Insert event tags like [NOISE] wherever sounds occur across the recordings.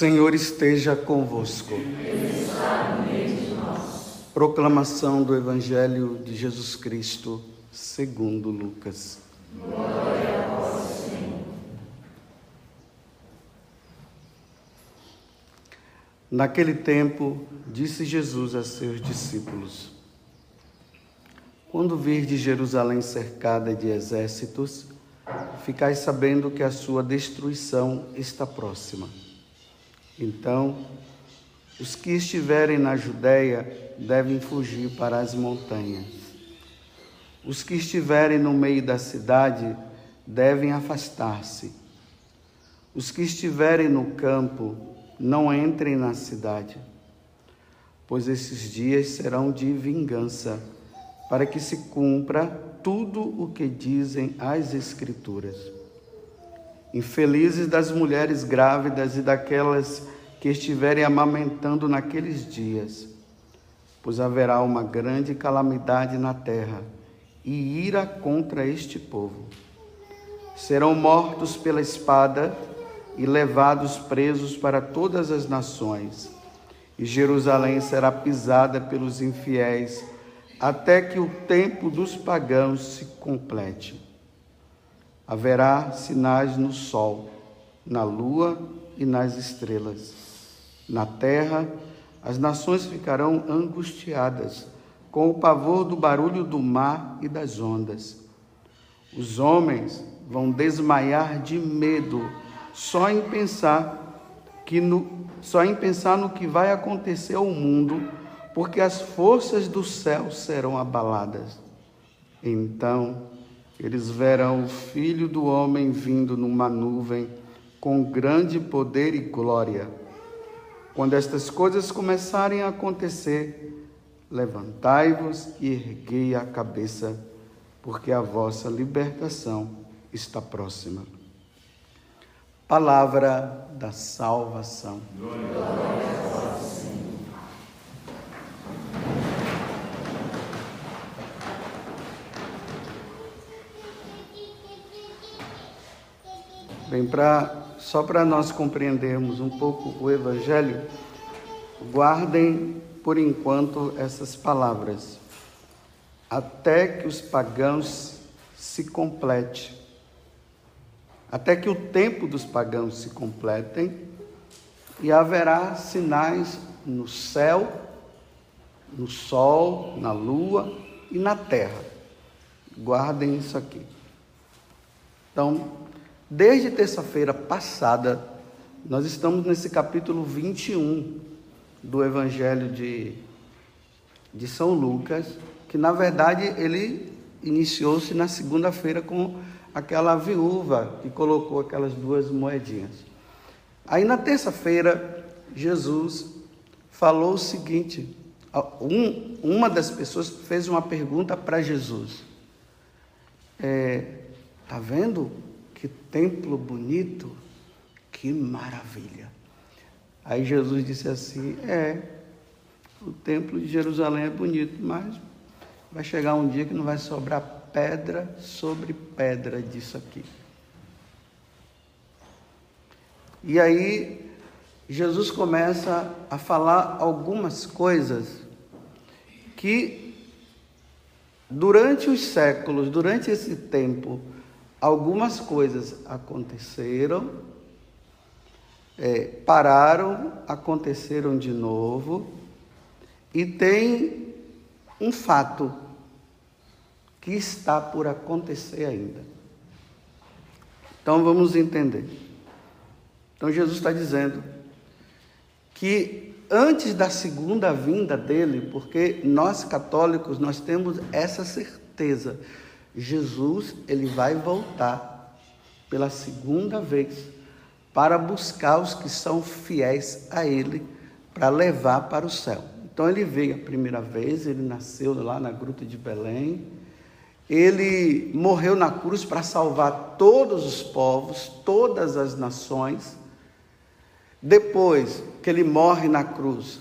Senhor esteja convosco. Proclamação do Evangelho de Jesus Cristo, segundo Lucas. Glória Senhor. Naquele tempo, disse Jesus a seus discípulos: Quando virdes Jerusalém cercada de exércitos, ficai sabendo que a sua destruição está próxima. Então, os que estiverem na Judéia devem fugir para as montanhas. Os que estiverem no meio da cidade devem afastar-se. Os que estiverem no campo não entrem na cidade, pois esses dias serão de vingança, para que se cumpra tudo o que dizem as Escrituras. Infelizes das mulheres grávidas e daquelas que estiverem amamentando naqueles dias, pois haverá uma grande calamidade na terra e ira contra este povo. Serão mortos pela espada e levados presos para todas as nações, e Jerusalém será pisada pelos infiéis até que o tempo dos pagãos se complete. Haverá sinais no sol, na lua e nas estrelas. Na terra, as nações ficarão angustiadas, com o pavor do barulho do mar e das ondas. Os homens vão desmaiar de medo só em pensar que no, só em pensar no que vai acontecer ao mundo, porque as forças do céu serão abaladas. Então, eles verão o Filho do Homem vindo numa nuvem com grande poder e glória. Quando estas coisas começarem a acontecer, levantai-vos e erguei a cabeça, porque a vossa libertação está próxima. Palavra da salvação. Glória pra, só para nós compreendermos um pouco o Evangelho, guardem por enquanto essas palavras. Até que os pagãos se complete. Até que o tempo dos pagãos se completem e haverá sinais no céu, no sol, na lua e na terra. Guardem isso aqui. Então, Desde terça-feira passada, nós estamos nesse capítulo 21 do Evangelho de, de São Lucas, que na verdade ele iniciou-se na segunda-feira com aquela viúva que colocou aquelas duas moedinhas. Aí na terça-feira, Jesus falou o seguinte: um, uma das pessoas fez uma pergunta para Jesus. É, tá vendo que templo bonito, que maravilha. Aí Jesus disse assim: É, o templo de Jerusalém é bonito, mas vai chegar um dia que não vai sobrar pedra sobre pedra disso aqui. E aí Jesus começa a falar algumas coisas que durante os séculos, durante esse tempo, algumas coisas aconteceram, é, pararam, aconteceram de novo, e tem um fato que está por acontecer ainda. Então vamos entender. Então Jesus está dizendo que antes da segunda vinda dele, porque nós católicos nós temos essa certeza Jesus ele vai voltar pela segunda vez para buscar os que são fiéis a ele para levar para o céu. Então ele veio a primeira vez, ele nasceu lá na gruta de Belém. Ele morreu na cruz para salvar todos os povos, todas as nações. Depois que ele morre na cruz,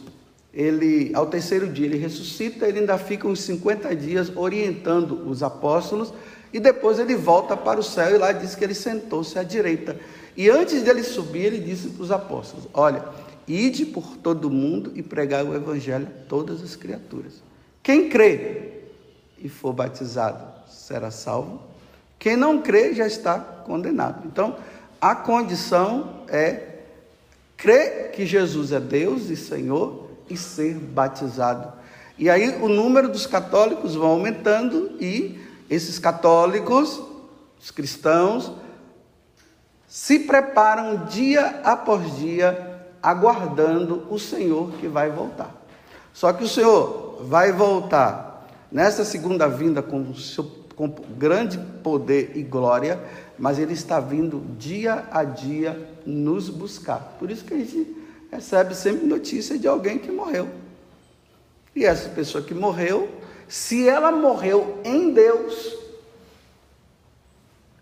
ele, ao terceiro dia, ele ressuscita, ele ainda fica uns 50 dias orientando os apóstolos E depois ele volta para o céu e lá diz que ele sentou-se à direita. E antes dele subir, ele disse para os apóstolos: Olha, ide por todo mundo e pregai o evangelho a todas as criaturas. Quem crê e for batizado será salvo. Quem não crê já está condenado. Então, a condição é crer que Jesus é Deus e Senhor e ser batizado. E aí o número dos católicos vai aumentando e esses católicos, os cristãos, se preparam dia após dia, aguardando o Senhor que vai voltar. Só que o Senhor vai voltar nessa segunda vinda com, seu, com grande poder e glória, mas Ele está vindo dia a dia nos buscar. Por isso que a gente recebe sempre notícia de alguém que morreu. E essa pessoa que morreu se ela morreu em Deus,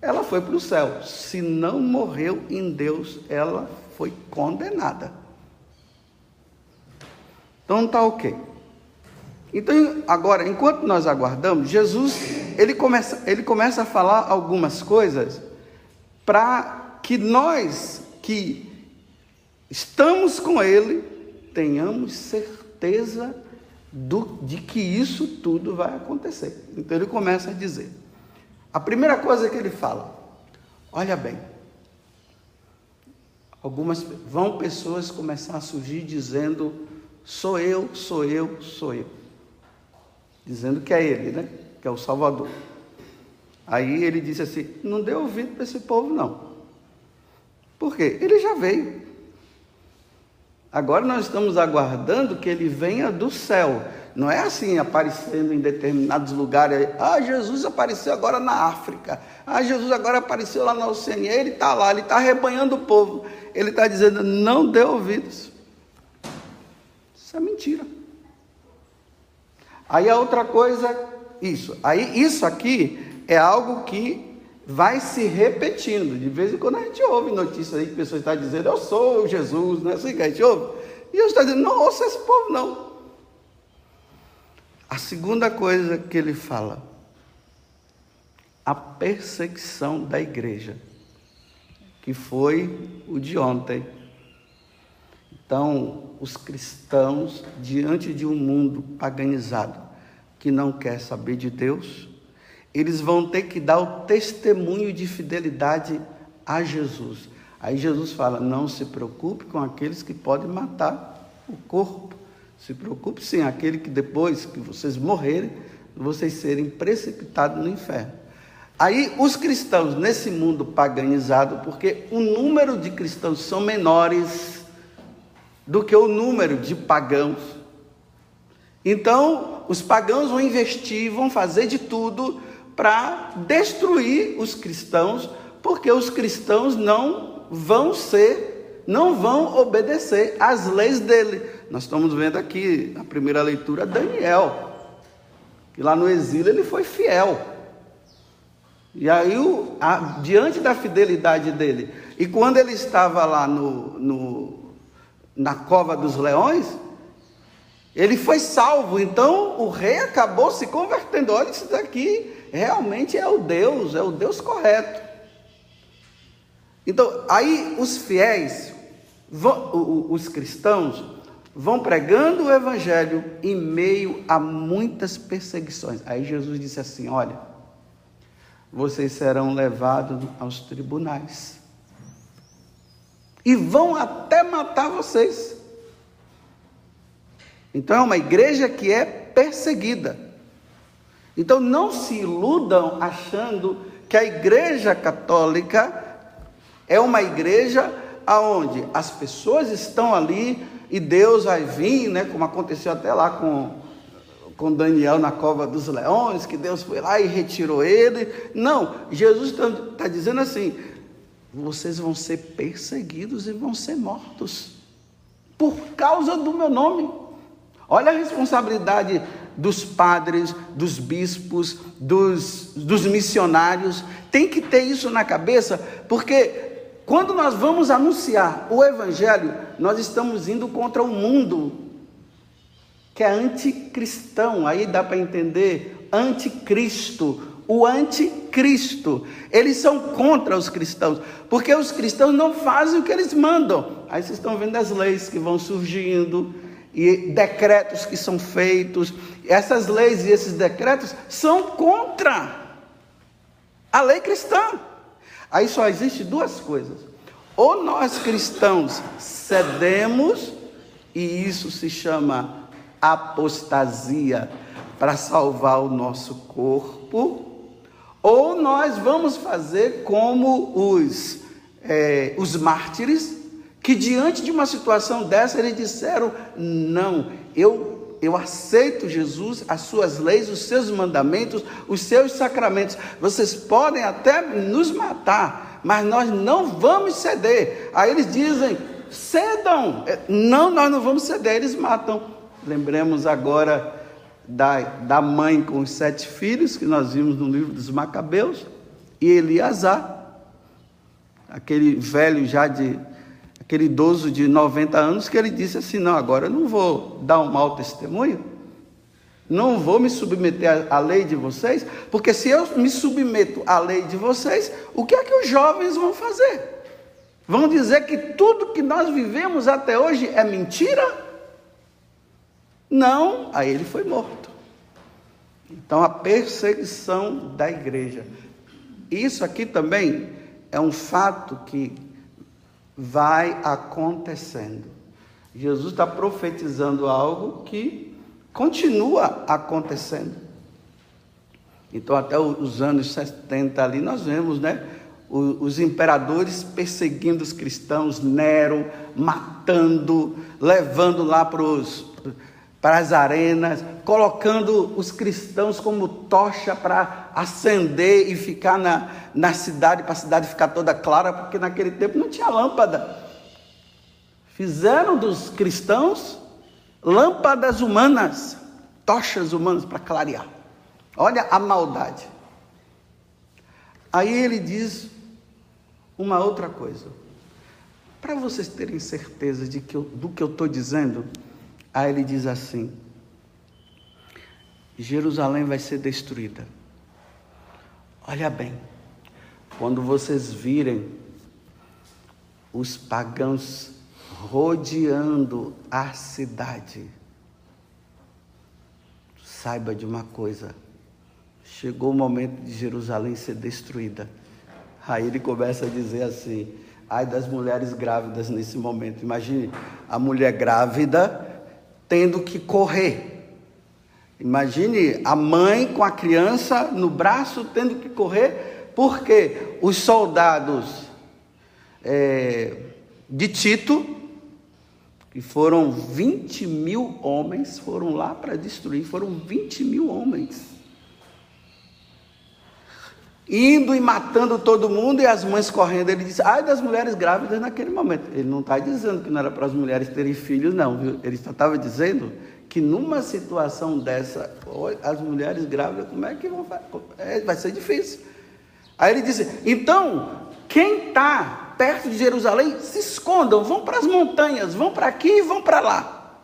ela foi para o céu. Se não morreu em Deus, ela foi condenada. Então tá ok. Então, agora, enquanto nós aguardamos, Jesus, ele começa, ele começa a falar algumas coisas para que nós que estamos com ele tenhamos certeza do, de que isso tudo vai acontecer. Então ele começa a dizer: a primeira coisa que ele fala, olha bem, algumas vão pessoas começar a surgir dizendo: sou eu, sou eu, sou eu, dizendo que é ele, né? Que é o Salvador. Aí ele disse assim: não dê ouvido para esse povo, não. Por quê? Ele já veio. Agora nós estamos aguardando que ele venha do céu. Não é assim aparecendo em determinados lugares. Ah, Jesus apareceu agora na África. Ah, Jesus agora apareceu lá na Oceania. Ele está lá, ele está arrebanhando o povo. Ele está dizendo: não dê ouvidos. Isso é mentira. Aí a outra coisa, isso. Aí isso aqui é algo que vai se repetindo. De vez em quando a gente ouve notícias aí que pessoas estão dizendo, eu sou Jesus, não é assim que a gente ouve? E Jesus está dizendo, não ouça esse povo, não. A segunda coisa que ele fala, a perseguição da igreja, que foi o de ontem. Então, os cristãos, diante de um mundo paganizado, que não quer saber de Deus, eles vão ter que dar o testemunho de fidelidade a Jesus. Aí Jesus fala: não se preocupe com aqueles que podem matar o corpo. Se preocupe sim, aquele que depois que vocês morrerem, vocês serem precipitados no inferno. Aí os cristãos nesse mundo paganizado, porque o número de cristãos são menores do que o número de pagãos. Então, os pagãos vão investir, vão fazer de tudo para destruir os cristãos, porque os cristãos não vão ser, não vão obedecer às leis dele. Nós estamos vendo aqui na primeira leitura Daniel, que lá no exílio ele foi fiel. E aí, o, a, diante da fidelidade dele, e quando ele estava lá no, no, na cova dos leões, ele foi salvo. Então o rei acabou se convertendo. Olha, isso daqui realmente é o Deus, é o Deus correto. Então, aí os fiéis, vão, os cristãos, vão pregando o evangelho em meio a muitas perseguições. Aí Jesus disse assim: Olha, vocês serão levados aos tribunais e vão até matar vocês. Então é uma igreja que é perseguida. Então não se iludam achando que a igreja católica é uma igreja aonde as pessoas estão ali e Deus vai vir, né, como aconteceu até lá com com Daniel na cova dos leões, que Deus foi lá e retirou ele. Não, Jesus está tá dizendo assim: vocês vão ser perseguidos e vão ser mortos por causa do meu nome. Olha a responsabilidade dos padres, dos bispos, dos, dos missionários. Tem que ter isso na cabeça, porque quando nós vamos anunciar o Evangelho, nós estamos indo contra o mundo que é anticristão, aí dá para entender, anticristo, o anticristo. Eles são contra os cristãos, porque os cristãos não fazem o que eles mandam. Aí vocês estão vendo as leis que vão surgindo e decretos que são feitos. Essas leis e esses decretos são contra a lei cristã. Aí só existe duas coisas. Ou nós cristãos cedemos, e isso se chama apostasia para salvar o nosso corpo, ou nós vamos fazer como os, é, os mártires, que diante de uma situação dessa eles disseram: não, eu, eu aceito Jesus, as suas leis, os seus mandamentos, os seus sacramentos. Vocês podem até nos matar, mas nós não vamos ceder. Aí eles dizem: cedam. É, não, nós não vamos ceder, eles matam. Lembremos agora da, da mãe com os sete filhos, que nós vimos no livro dos Macabeus, e Eliasar, aquele velho já de, aquele idoso de 90 anos, que ele disse assim: Não, agora eu não vou dar um mau testemunho, não vou me submeter à lei de vocês, porque se eu me submeto à lei de vocês, o que é que os jovens vão fazer? Vão dizer que tudo que nós vivemos até hoje é mentira? Não, aí ele foi morto. Então a perseguição da igreja. Isso aqui também é um fato que vai acontecendo. Jesus está profetizando algo que continua acontecendo. Então, até os anos 70 ali, nós vemos, né? Os imperadores perseguindo os cristãos, Nero matando, levando lá para os para as arenas, colocando os cristãos como tocha para acender e ficar na, na cidade, para a cidade ficar toda clara, porque naquele tempo não tinha lâmpada. Fizeram dos cristãos lâmpadas humanas, tochas humanas para clarear. Olha a maldade. Aí ele diz uma outra coisa. Para vocês terem certeza de que eu, do que eu estou dizendo, Aí ele diz assim: Jerusalém vai ser destruída. Olha bem, quando vocês virem os pagãos rodeando a cidade, saiba de uma coisa: chegou o momento de Jerusalém ser destruída. Aí ele começa a dizer assim: ai das mulheres grávidas nesse momento. Imagine a mulher grávida tendo que correr. Imagine a mãe com a criança no braço tendo que correr, porque os soldados é, de Tito, que foram 20 mil homens, foram lá para destruir, foram 20 mil homens indo e matando todo mundo e as mães correndo. Ele disse, ai das mulheres grávidas naquele momento. Ele não está dizendo que não era para as mulheres terem filhos, não, viu? Ele só estava dizendo que numa situação dessa, as mulheres grávidas, como é que vão fazer? É, vai ser difícil. Aí ele disse, então, quem está perto de Jerusalém, se escondam, vão para as montanhas, vão para aqui e vão para lá.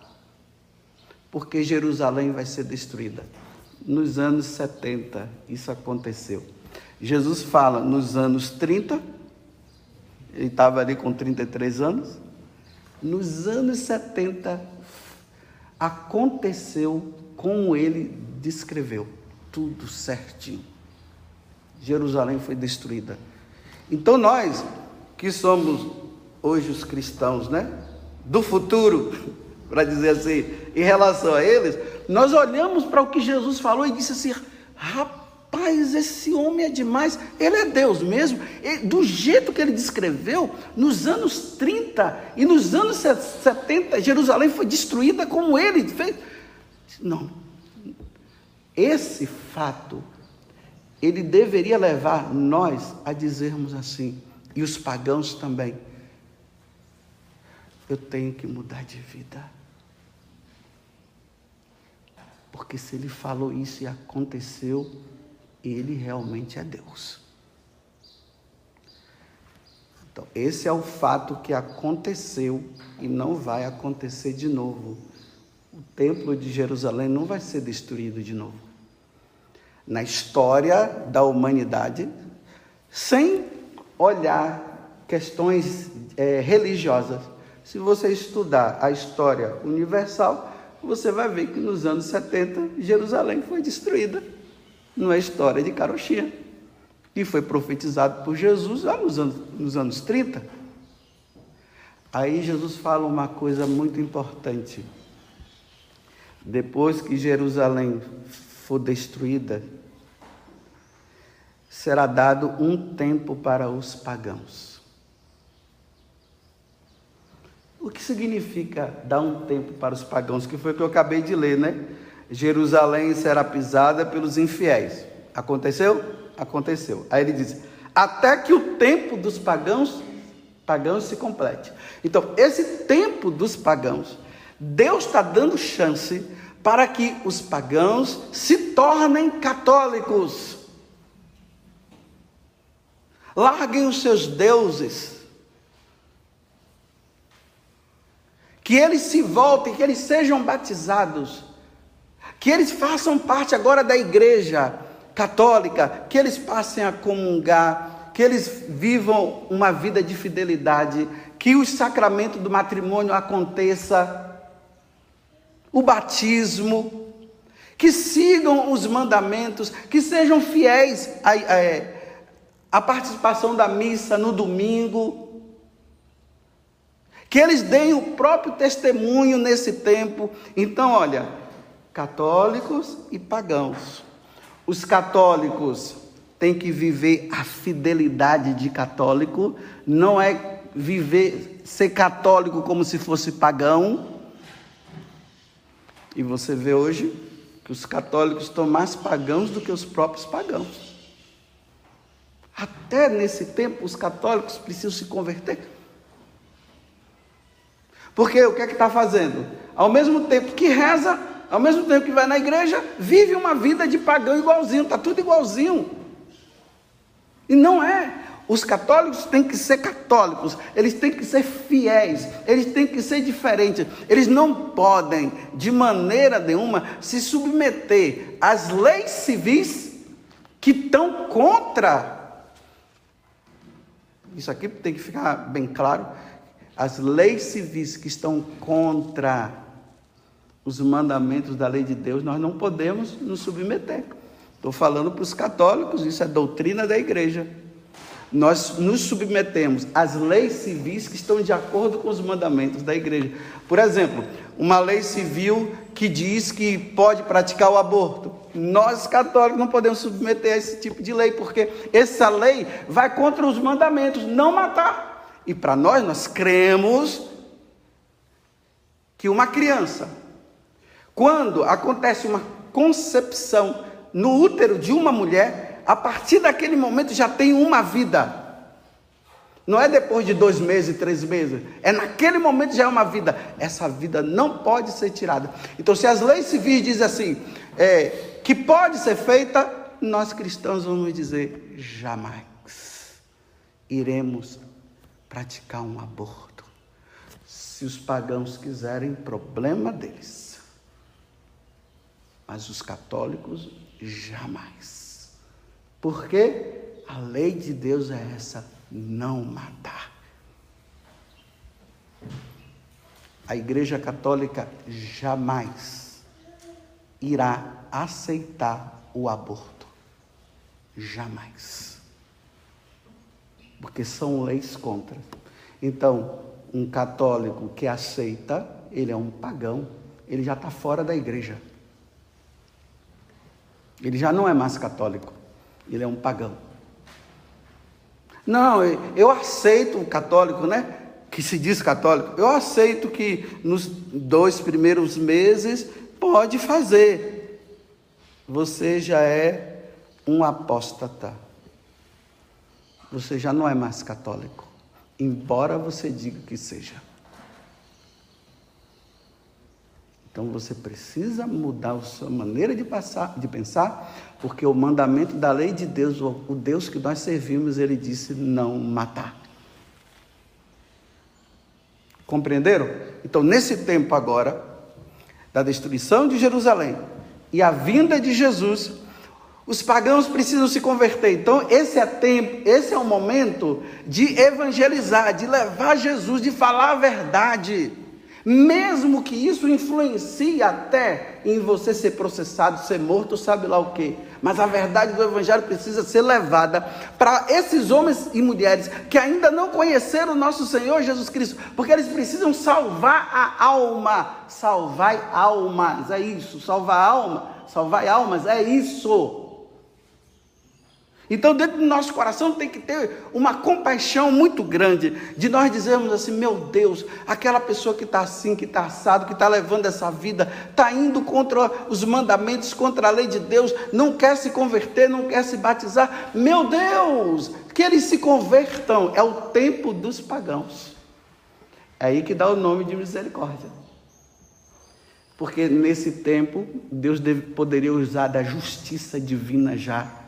Porque Jerusalém vai ser destruída. Nos anos 70, isso aconteceu. Jesus fala nos anos 30, ele estava ali com 33 anos. Nos anos 70, aconteceu como ele descreveu, tudo certinho. Jerusalém foi destruída. Então nós, que somos hoje os cristãos, né? Do futuro, [LAUGHS] para dizer assim, em relação a eles, nós olhamos para o que Jesus falou e disse assim: rapaz Rapaz, esse homem é demais. Ele é Deus mesmo. Do jeito que ele descreveu, nos anos 30 e nos anos 70, Jerusalém foi destruída como ele fez. Não. Esse fato, ele deveria levar nós a dizermos assim, e os pagãos também: eu tenho que mudar de vida. Porque se ele falou isso e aconteceu, ele realmente é Deus. Então, esse é o fato que aconteceu e não vai acontecer de novo. O templo de Jerusalém não vai ser destruído de novo. na história da humanidade, sem olhar questões é, religiosas. Se você estudar a história universal, você vai ver que nos anos 70 Jerusalém foi destruída. É história de carochinha. E foi profetizado por Jesus lá nos anos, nos anos 30. Aí Jesus fala uma coisa muito importante. Depois que Jerusalém for destruída, será dado um tempo para os pagãos. O que significa dar um tempo para os pagãos? Que foi o que eu acabei de ler, né? Jerusalém será pisada pelos infiéis. Aconteceu? Aconteceu. Aí ele diz: até que o tempo dos pagãos, pagãos se complete. Então, esse tempo dos pagãos, Deus está dando chance para que os pagãos se tornem católicos. Larguem os seus deuses que eles se voltem, que eles sejam batizados, que eles façam parte agora da igreja católica, que eles passem a comungar, que eles vivam uma vida de fidelidade, que o sacramento do matrimônio aconteça, o batismo, que sigam os mandamentos, que sejam fiéis à, participação da missa no domingo, que eles deem o próprio testemunho nesse tempo. Então, olha, católicos e pagãos. Os católicos têm que viver a fidelidade de católico, não é viver ser católico como se fosse pagão. E você vê hoje que os católicos estão mais pagãos do que os próprios pagãos. Até nesse tempo os católicos precisam se converter. Porque o que é que está fazendo? Ao mesmo tempo que reza, ao mesmo tempo que vai na igreja, vive uma vida de pagão igualzinho, está tudo igualzinho. E não é. Os católicos têm que ser católicos, eles têm que ser fiéis, eles têm que ser diferentes. Eles não podem, de maneira nenhuma, se submeter às leis civis que estão contra. Isso aqui tem que ficar bem claro as leis civis que estão contra os mandamentos da lei de Deus, nós não podemos nos submeter. Estou falando para os católicos, isso é doutrina da igreja. Nós nos submetemos às leis civis que estão de acordo com os mandamentos da igreja. Por exemplo, uma lei civil que diz que pode praticar o aborto. Nós católicos não podemos submeter a esse tipo de lei, porque essa lei vai contra os mandamentos, não matar. E para nós, nós cremos que uma criança, quando acontece uma concepção no útero de uma mulher, a partir daquele momento já tem uma vida. Não é depois de dois meses, três meses. É naquele momento já é uma vida. Essa vida não pode ser tirada. Então, se as leis civis dizem assim, é, que pode ser feita, nós cristãos vamos dizer jamais iremos praticar um aborto. Se os pagãos quiserem, problema deles. Mas os católicos, jamais. Porque a lei de Deus é essa: não matar. A Igreja Católica jamais irá aceitar o aborto. Jamais porque são leis contra. Então, um católico que aceita, ele é um pagão, ele já está fora da igreja. Ele já não é mais católico, ele é um pagão. Não, eu aceito o católico, né? Que se diz católico, eu aceito que nos dois primeiros meses pode fazer. Você já é um apóstata você já não é mais católico, embora você diga que seja. Então você precisa mudar a sua maneira de, passar, de pensar, porque o mandamento da lei de Deus, o Deus que nós servimos, ele disse não matar. Compreenderam? Então, nesse tempo agora, da destruição de Jerusalém e a vinda de Jesus, Os pagãos precisam se converter. Então, esse é tempo, esse é o momento de evangelizar, de levar Jesus, de falar a verdade. Mesmo que isso influencie até em você ser processado, ser morto, sabe lá o quê. Mas a verdade do Evangelho precisa ser levada para esses homens e mulheres que ainda não conheceram o nosso Senhor Jesus Cristo, porque eles precisam salvar a alma. Salvai almas, é isso. Salvar alma, salvar almas, é isso. Então, dentro do nosso coração tem que ter uma compaixão muito grande de nós dizermos assim: meu Deus, aquela pessoa que está assim, que está assado, que está levando essa vida, está indo contra os mandamentos, contra a lei de Deus, não quer se converter, não quer se batizar. Meu Deus, que eles se convertam. É o tempo dos pagãos. É aí que dá o nome de misericórdia. Porque nesse tempo, Deus poderia usar da justiça divina já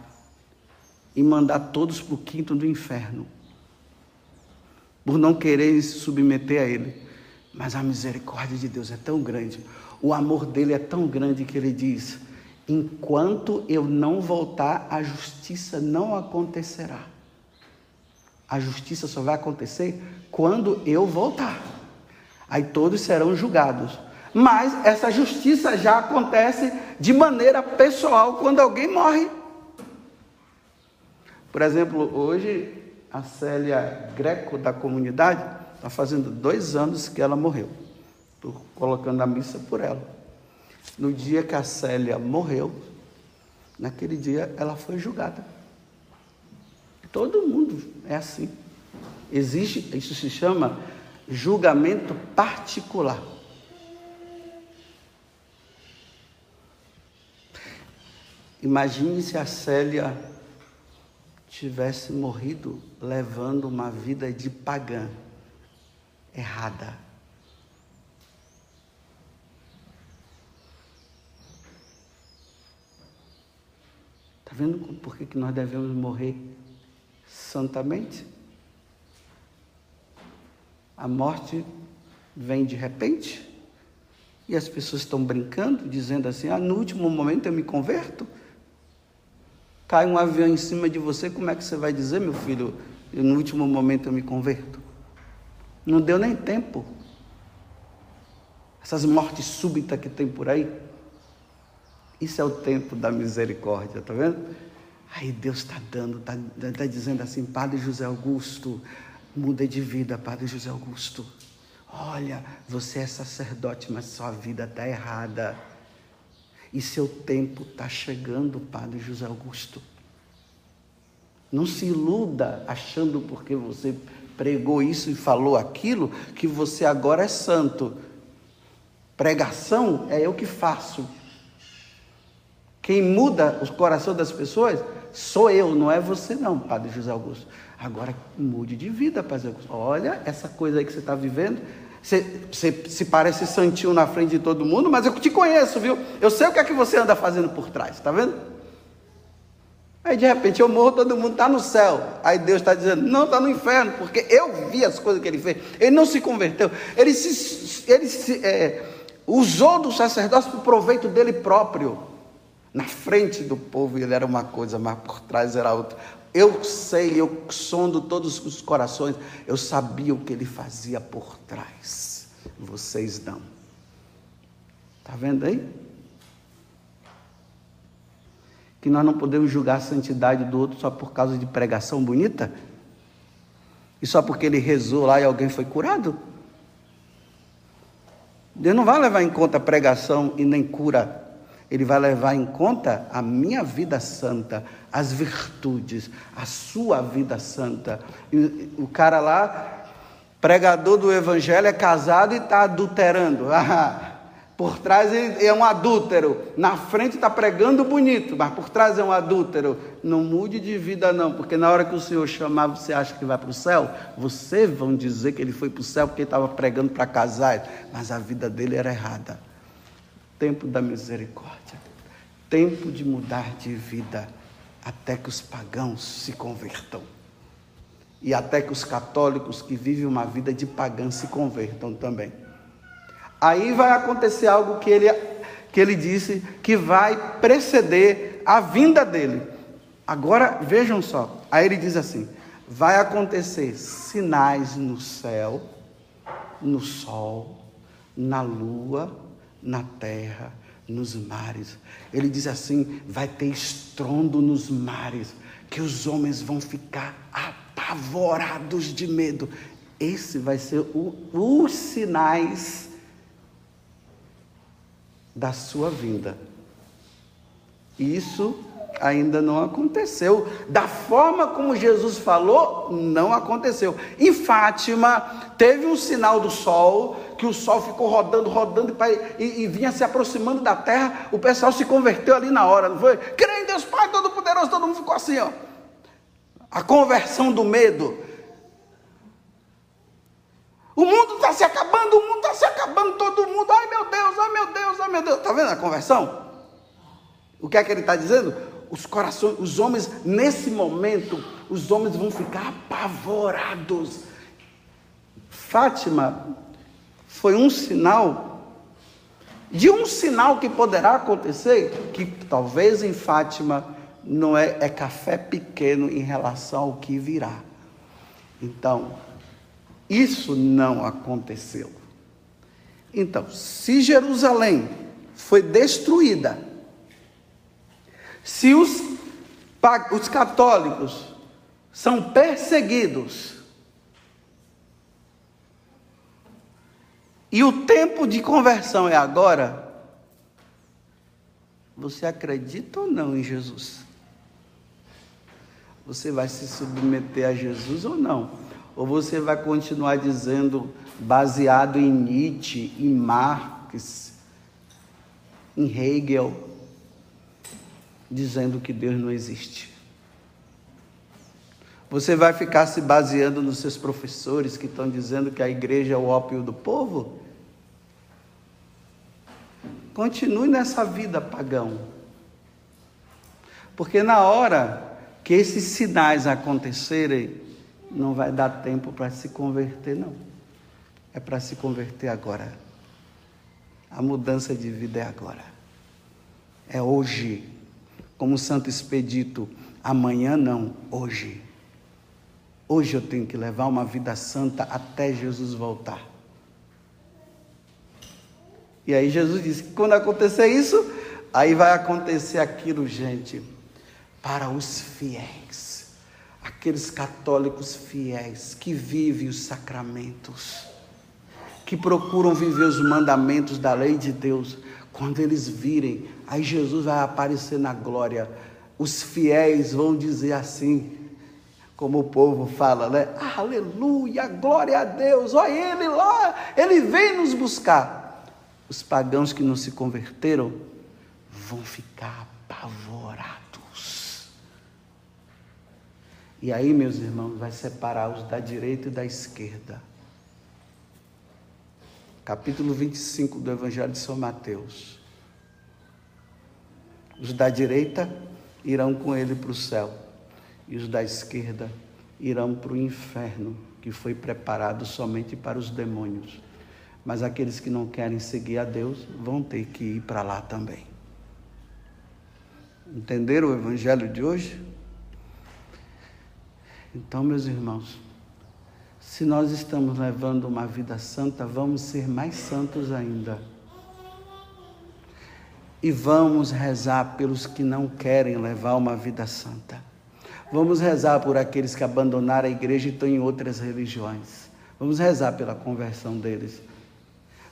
e mandar todos para o quinto do inferno, por não querer se submeter a Ele. Mas a misericórdia de Deus é tão grande, o amor dele é tão grande que ele diz: enquanto eu não voltar, a justiça não acontecerá. A justiça só vai acontecer quando eu voltar. Aí todos serão julgados. Mas essa justiça já acontece de maneira pessoal quando alguém morre. Por exemplo, hoje a Célia Greco da comunidade está fazendo dois anos que ela morreu. Estou colocando a missa por ela. No dia que a Célia morreu, naquele dia ela foi julgada. Todo mundo é assim. Existe, isso se chama julgamento particular. Imagine se a Célia tivesse morrido levando uma vida de pagã errada. Está vendo por que, que nós devemos morrer santamente? A morte vem de repente e as pessoas estão brincando, dizendo assim: ah, no último momento eu me converto cai um avião em cima de você, como é que você vai dizer, meu filho, no último momento eu me converto? Não deu nem tempo. Essas mortes súbitas que tem por aí. Isso é o tempo da misericórdia, tá vendo? Aí Deus está dando, está tá dizendo assim, Padre José Augusto, muda de vida, Padre José Augusto. Olha, você é sacerdote, mas sua vida está errada. E seu tempo está chegando, Padre José Augusto. Não se iluda achando porque você pregou isso e falou aquilo que você agora é santo. Pregação é eu que faço. Quem muda o coração das pessoas sou eu, não é você não, Padre José Augusto. Agora mude de vida, Padre Augusto. Olha essa coisa aí que você está vivendo, você, se parece santinho na frente de todo mundo, mas eu te conheço, viu? Eu sei o que é que você anda fazendo por trás, tá vendo? Aí de repente eu morro, todo mundo está no céu. Aí Deus está dizendo, não, está no inferno, porque eu vi as coisas que ele fez. Ele não se converteu, ele, se, ele se, é, usou do sacerdócio para o proveito dele próprio. Na frente do povo ele era uma coisa, mas por trás era outra. Eu sei, eu sondo todos os corações. Eu sabia o que ele fazia por trás. Vocês não. Está vendo aí? Que nós não podemos julgar a santidade do outro só por causa de pregação bonita? E só porque ele rezou lá e alguém foi curado? Deus não vai levar em conta pregação e nem cura ele vai levar em conta a minha vida santa, as virtudes, a sua vida santa. E o cara lá, pregador do evangelho, é casado e está adulterando. [LAUGHS] por trás é um adúltero. Na frente está pregando bonito, mas por trás é um adúltero. Não mude de vida, não, porque na hora que o Senhor chamar, você acha que vai para o céu? Vocês vão dizer que ele foi para o céu porque estava pregando para casar, mas a vida dele era errada tempo da misericórdia, tempo de mudar de vida, até que os pagãos se convertam. E até que os católicos que vivem uma vida de pagã se convertam também. Aí vai acontecer algo que ele, que ele disse que vai preceder a vinda dele. Agora vejam só, aí ele diz assim: vai acontecer sinais no céu, no sol, na lua, na terra, nos mares. Ele diz assim: vai ter estrondo nos mares, que os homens vão ficar apavorados de medo. Esse vai ser o, os sinais da sua vinda. Isso ainda não aconteceu. Da forma como Jesus falou, não aconteceu. Em Fátima, teve um sinal do sol, que o sol ficou rodando, rodando e, e, e, vinha se aproximando da terra. O pessoal se converteu ali na hora, não foi? Crê em Deus Pai Todo-Poderoso, todo mundo ficou assim, ó. A conversão do medo. O mundo está se acabando, o mundo está se acabando, todo mundo. Ai meu Deus, ai meu Deus, ai meu Deus. Está vendo a conversão? O que é que ele está dizendo? os corações, os homens, nesse momento, os homens vão ficar apavorados. Fátima foi um sinal de um sinal que poderá acontecer, que talvez em Fátima não é, é café pequeno em relação ao que virá. Então, isso não aconteceu. Então, se Jerusalém foi destruída, se os, os católicos são perseguidos, e o tempo de conversão é agora, você acredita ou não em Jesus? Você vai se submeter a Jesus ou não? Ou você vai continuar dizendo, baseado em Nietzsche, em Marx, em Hegel, dizendo que Deus não existe. Você vai ficar se baseando nos seus professores que estão dizendo que a igreja é o ópio do povo? Continue nessa vida pagão. Porque na hora que esses sinais acontecerem, não vai dar tempo para se converter, não. É para se converter agora. A mudança de vida é agora. É hoje como Santo Expedito, amanhã não, hoje. Hoje eu tenho que levar uma vida santa até Jesus voltar. E aí Jesus disse quando acontecer isso, aí vai acontecer aquilo, gente, para os fiéis, aqueles católicos fiéis que vivem os sacramentos, que procuram viver os mandamentos da lei de Deus, quando eles virem, aí Jesus vai aparecer na glória. Os fiéis vão dizer assim, como o povo fala, né? Aleluia, glória a Deus, olha ele lá, ele vem nos buscar. Os pagãos que não se converteram vão ficar apavorados. E aí, meus irmãos, vai separar os da direita e da esquerda capítulo 25 do Evangelho de São Mateus. Os da direita irão com ele para o céu, e os da esquerda irão para o inferno, que foi preparado somente para os demônios. Mas aqueles que não querem seguir a Deus vão ter que ir para lá também. Entenderam o Evangelho de hoje? Então, meus irmãos, se nós estamos levando uma vida santa, vamos ser mais santos ainda. E vamos rezar pelos que não querem levar uma vida santa. Vamos rezar por aqueles que abandonaram a igreja e estão em outras religiões. Vamos rezar pela conversão deles.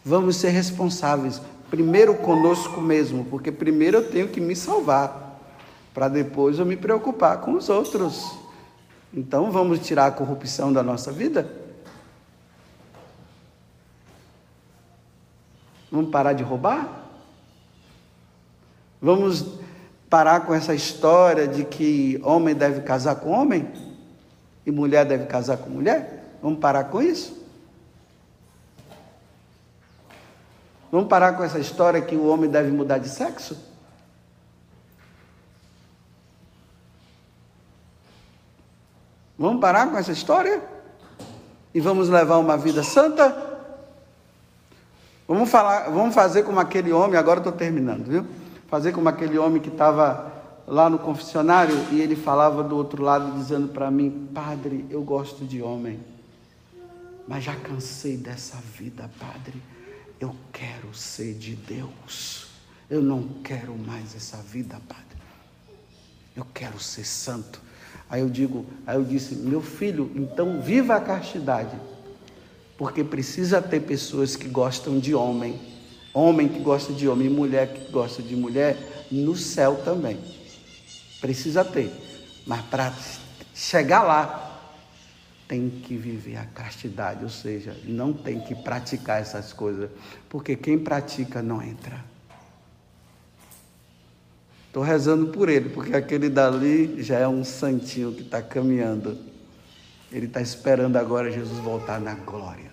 Vamos ser responsáveis, primeiro conosco mesmo, porque primeiro eu tenho que me salvar, para depois eu me preocupar com os outros. Então vamos tirar a corrupção da nossa vida? Vamos parar de roubar? Vamos parar com essa história de que homem deve casar com homem e mulher deve casar com mulher? Vamos parar com isso? Vamos parar com essa história que o homem deve mudar de sexo? Vamos parar com essa história? E vamos levar uma vida santa? Vamos falar, vamos fazer como aquele homem, agora estou terminando, viu? Fazer como aquele homem que estava lá no confessionário e ele falava do outro lado, dizendo para mim: Padre, eu gosto de homem, mas já cansei dessa vida, Padre. Eu quero ser de Deus. Eu não quero mais essa vida, Padre. Eu quero ser santo. Aí eu digo, aí eu disse, meu filho, então viva a castidade. Porque precisa ter pessoas que gostam de homem, homem que gosta de homem, mulher que gosta de mulher, no céu também. Precisa ter. Mas para chegar lá, tem que viver a castidade, ou seja, não tem que praticar essas coisas, porque quem pratica não entra. Estou rezando por ele, porque aquele dali já é um santinho que está caminhando. Ele está esperando agora Jesus voltar na glória.